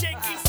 Jenkins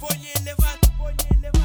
Voglio elevato, voglio elevato.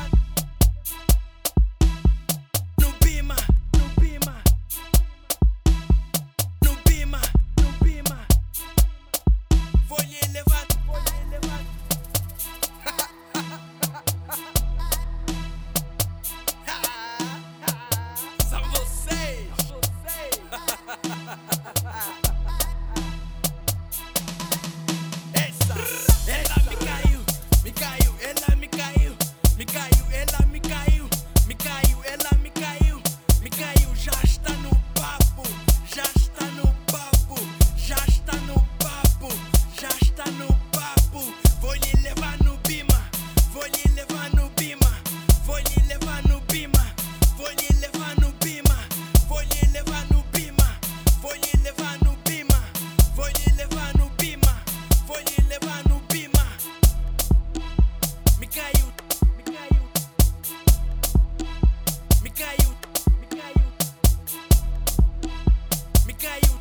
calle